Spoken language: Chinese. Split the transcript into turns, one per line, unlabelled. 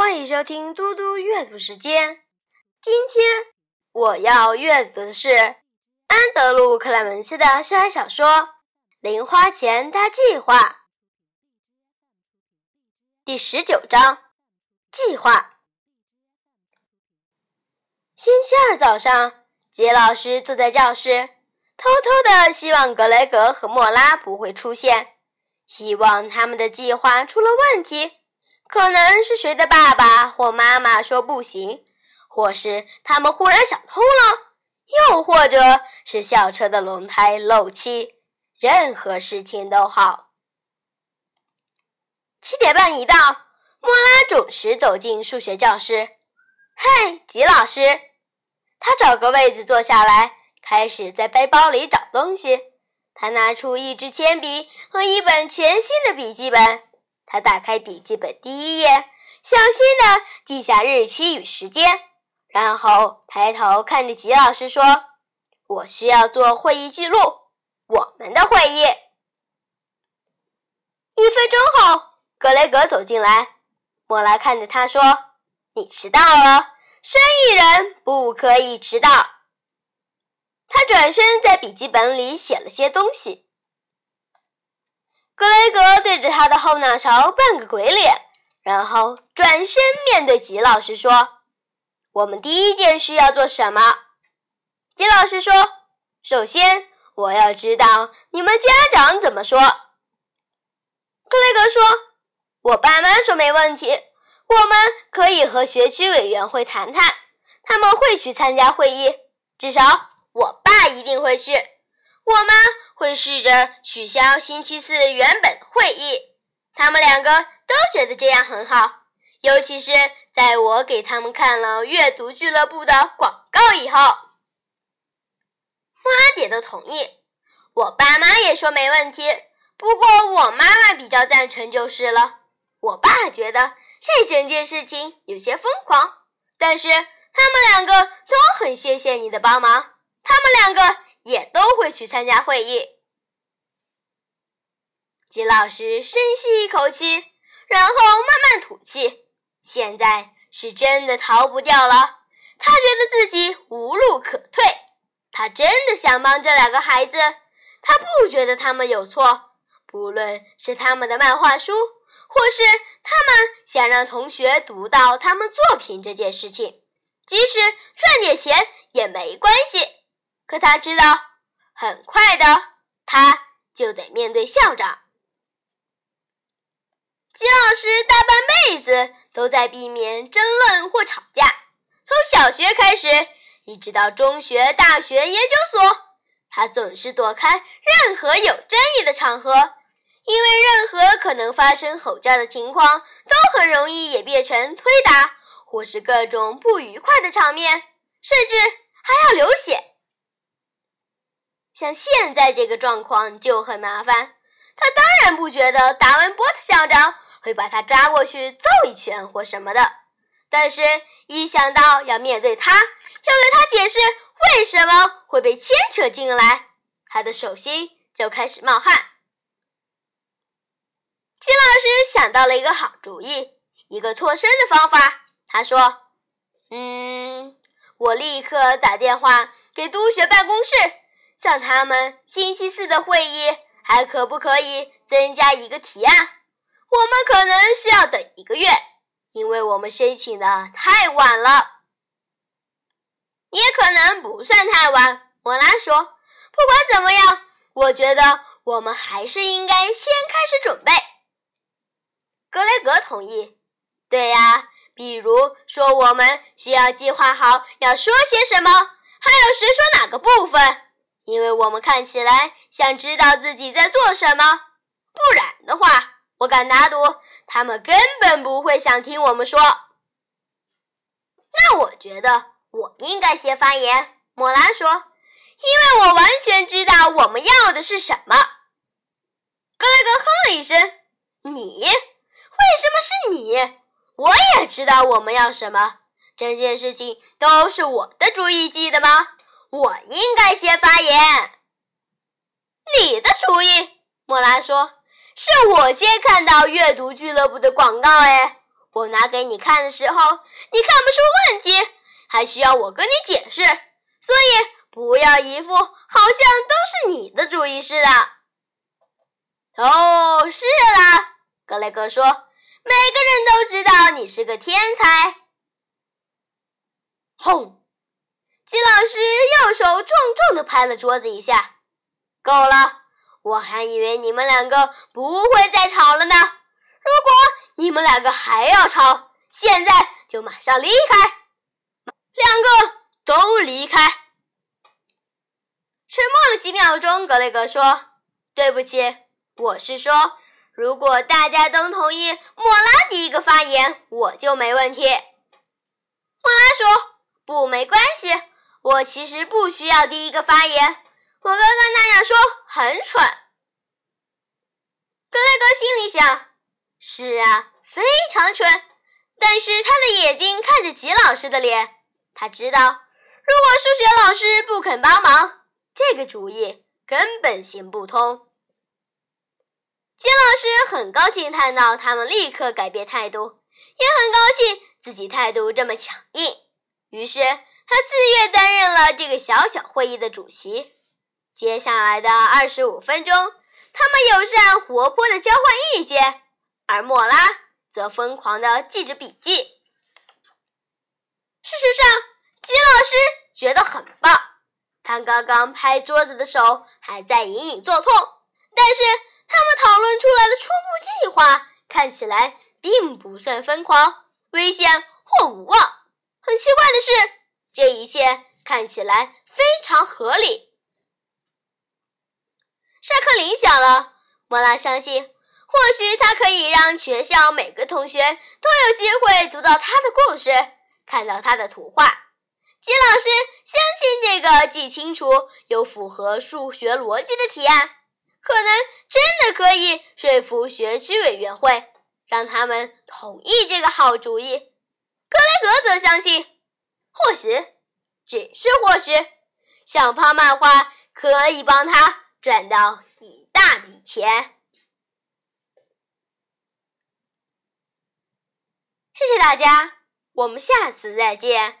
欢迎收听嘟嘟阅读时间。今天我要阅读的是安德鲁·克莱门斯的校园小说《零花钱大计划》第十九章：计划。星期二早上，杰老师坐在教室，偷偷的希望格雷格和莫拉不会出现，希望他们的计划出了问题。可能是谁的爸爸或妈妈说不行，或是他们忽然想通了，又或者是校车的轮胎漏气，任何事情都好。七点半一到，莫拉准时走进数学教室。嘿，吉老师！他找个位子坐下来，开始在背包里找东西。他拿出一支铅笔和一本全新的笔记本。他打开笔记本第一页，小心的记下日期与时间，然后抬头看着吉老师说：“我需要做会议记录，我们的会议。”一分钟后，格雷格走进来，莫拉看着他说：“你迟到了，生意人不可以迟到。”他转身在笔记本里写了些东西。格雷格对着他的后脑勺扮个鬼脸，然后转身面对吉老师说：“我们第一件事要做什么？”吉老师说：“首先，我要知道你们家长怎么说。”格雷格说：“我爸妈说没问题，我们可以和学区委员会谈谈，他们会去参加会议，至少我爸一定会去。”我妈会试着取消星期四原本会议，他们两个都觉得这样很好，尤其是在我给他们看了阅读俱乐部的广告以后。莫拉点头同意，我爸妈也说没问题，不过我妈妈比较赞成就是了。我爸觉得这整件事情有些疯狂，但是他们两个都很谢谢你的帮忙，他们两个。去参加会议。吉老师深吸一口气，然后慢慢吐气。现在是真的逃不掉了。他觉得自己无路可退。他真的想帮这两个孩子。他不觉得他们有错，不论是他们的漫画书，或是他们想让同学读到他们作品这件事情，即使赚点钱也没关系。可他知道，很快的，他就得面对校长。金老师大半辈子都在避免争论或吵架，从小学开始，一直到中学、大学、研究所，他总是躲开任何有争议的场合，因为任何可能发生吼叫的情况，都很容易演变成推打或是各种不愉快的场面，甚至还要流血。像现在这个状况就很麻烦，他当然不觉得达文波特校长会把他抓过去揍一拳或什么的，但是一想到要面对他，要对他解释为什么会被牵扯进来，他的手心就开始冒汗。金老师想到了一个好主意，一个脱身的方法。他说：“嗯，我立刻打电话给督学办公室。”像他们星期四的会议还可不可以增加一个提案？我们可能需要等一个月，因为我们申请的太晚了。也可能不算太晚。莫拉说：“不管怎么样，我觉得我们还是应该先开始准备。”格雷格同意。对呀，比如说，我们需要计划好要说些什么，还有谁说哪个部分。因为我们看起来想知道自己在做什么，不然的话，我敢打赌他们根本不会想听我们说。那我觉得我应该先发言。莫拉说：“因为我完全知道我们要的是什么。”格雷格哼了一声：“你？为什么是你？我也知道我们要什么。这件事情都是我的主意，记得吗？”我应该先发言。你的主意，莫拉说：“是我先看到阅读俱乐部的广告。”哎，我拿给你看的时候，你看不出问题，还需要我跟你解释，所以不要一副好像都是你的主意似的。哦，是啦，格雷格说，每个人都知道你是个天才。轰！金老师右手重重地拍了桌子一下。够了，我还以为你们两个不会再吵了呢。如果你们两个还要吵，现在就马上离开，两个都离开。沉默了几秒钟，格雷格说：“对不起，我是说，如果大家都同意莫拉第一个发言，我就没问题。”莫拉说：“不，没关系，我其实不需要第一个发言。我刚刚那样说很蠢。”格雷格心里想。是啊，非常蠢。但是他的眼睛看着吉老师的脸，他知道，如果数学老师不肯帮忙，这个主意根本行不通。吉老师很高兴看到他们立刻改变态度，也很高兴自己态度这么强硬。于是他自愿担任了这个小小会议的主席。接下来的二十五分钟，他们友善活泼的交换意见。而莫拉则疯狂的记着笔记。事实上，吉老师觉得很棒。他刚刚拍桌子的手还在隐隐作痛，但是他们讨论出来的初步计划看起来并不算疯狂、危险或无望。很奇怪的是，这一切看起来非常合理。上课铃响了，莫拉相信。或许他可以让全校每个同学都有机会读到他的故事，看到他的图画。金老师相信这个既清楚又符合数学逻辑的提案，可能真的可以说服学区委员会，让他们同意这个好主意。格雷格则相信，或许，只是或许，小胖漫画可以帮他赚到一大笔钱。谢谢大家，我们下次再见。